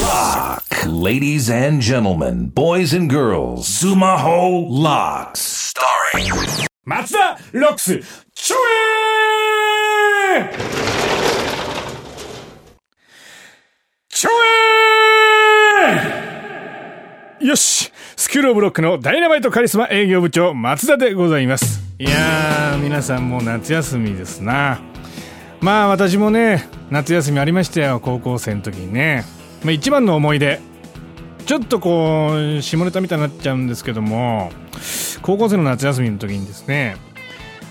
Lock. Ladies and gentlemen, boys and girls, Sumaho Locks. Starring 松田ロックスちょえちょえよしスクールオブロックのダイナマイトカリスマ営業部長松田でございますいやー皆さんもう夏休みですなまあ私もね夏休みありましたよ高校生の時にね、まあ、一番の思い出。ちょっとこう下ネタみたいになっちゃうんですけども高校生の夏休みの時にですね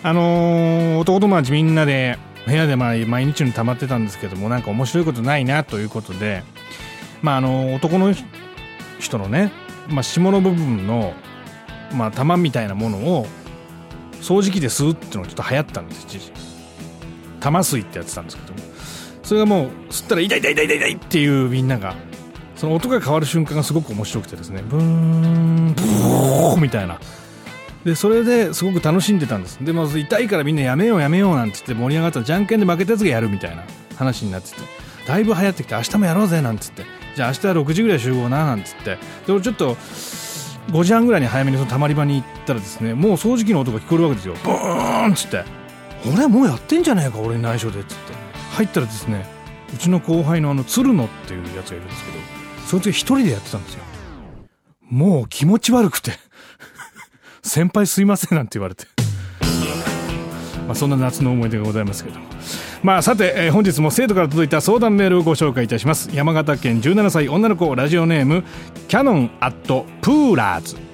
あのー男友達みんなで部屋でまあ毎日に溜まってたんですけどもなんか面白いことないなということでまああの男の人のね、まあ、下の部分のまあ玉みたいなものを掃除機で吸うっていうのがちょっと流行ったんです一時。玉吸いってやってたんですけどもそれがもう吸ったら痛い痛い痛い痛い痛いっていうみんながその音が変わる瞬間がすごく面白くてですねブーンブーみたいな。でそれですごく楽しんでたんです。でも痛いからみんなやめようやめようなんて言って盛り上がったらじゃんけんで負けたやつがやるみたいな話になっててだいぶ流行ってきて明日もやろうぜなんつってじゃあ明日は6時ぐらい集合ななんつってで俺ちょっと5時半ぐらいに早めにそのたまり場に行ったらですねもう掃除機の音が聞こえるわけですよ。ブーンっつって。俺もうやってんじゃねえか俺に内緒でっつって。入ったらですねうちの後輩のあの鶴野っていうやつがいるんですけどそいつが一人でやってたんですよ。もう気持ち悪くて。先輩すいませんなんて言われて。まあそんな夏の思い出がございますけど。もまあさて、えー本日も生徒から届いた相談メールをご紹介いたします。山形県17歳女の子ラジオネームキャノンアットプーラーズ。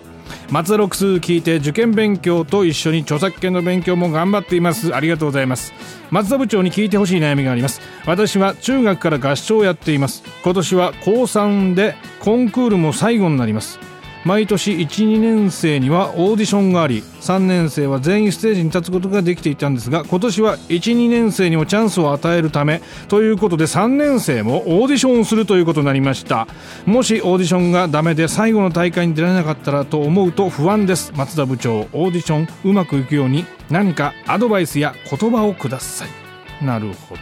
松田ロックス聞いて受験勉強と一緒に著作権の勉強も頑張っています。ありがとうございます。松田部長に聞いてほしい悩みがあります。私は中学から合唱をやっています。今年は高3でコンクールも最後になります。毎年12年生にはオーディションがあり3年生は全員ステージに立つことができていたんですが今年は12年生にもチャンスを与えるためということで3年生もオーディションをするということになりました。もしオーディションがダメで最後の大会に出られなかったらと思うと不安です。松田部長オーディションうまくいくように何かアドバイスや言葉をください。なるほど。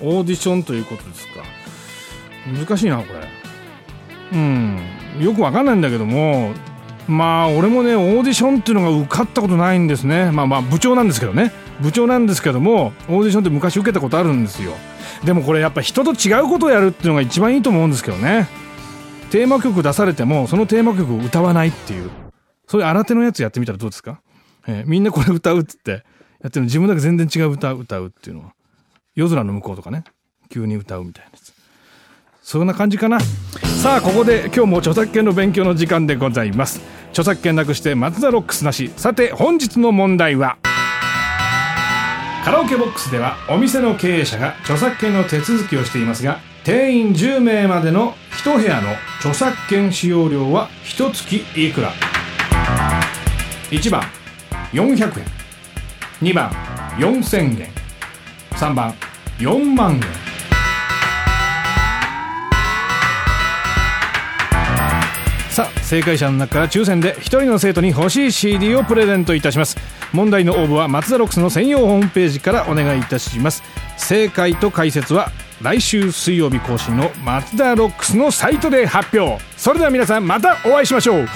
オーディションということですか。難しいなこれ。うん。よくわかんないんだけどもまあ俺もねオーディションっていうのが受かったことないんですね。まあまあ部長なんですけどね。部長なんですけどもオーディションって昔受けたことあるんですよ。でもこれやっぱ人と違うことをやるっていうのが一番いいと思うんですけどね。テーマ曲出されてもそのテーマ曲を歌わないっていう。そういう新手のやつやってみたらどうですか、えーみんなこれ歌うっつってやってるの自分だけ全然違う歌歌うっていうのは。夜空の向こうとかね。急に歌うみたいなやつ。そんな感じかな。さあここで今日も著作権の勉強の時間でございます。著作権なくして松田ロックスなし。さて本日の問題は。カラオケボックスではお店の経営者が著作権の手続きをしていますが定員10名までの1部屋の著作権使用料は1月いくら。1番400円。2番4000円。3番4万円。さあ正解者の中から抽選で1人の生徒に欲しい CD をプレゼントいたします。問題の応募は松田ロックスの専用ホームページからお願いいたします。正解と解説は来週水曜日更新の松田ロックスのサイトで発表。それでは皆さんまたお会いしましょう。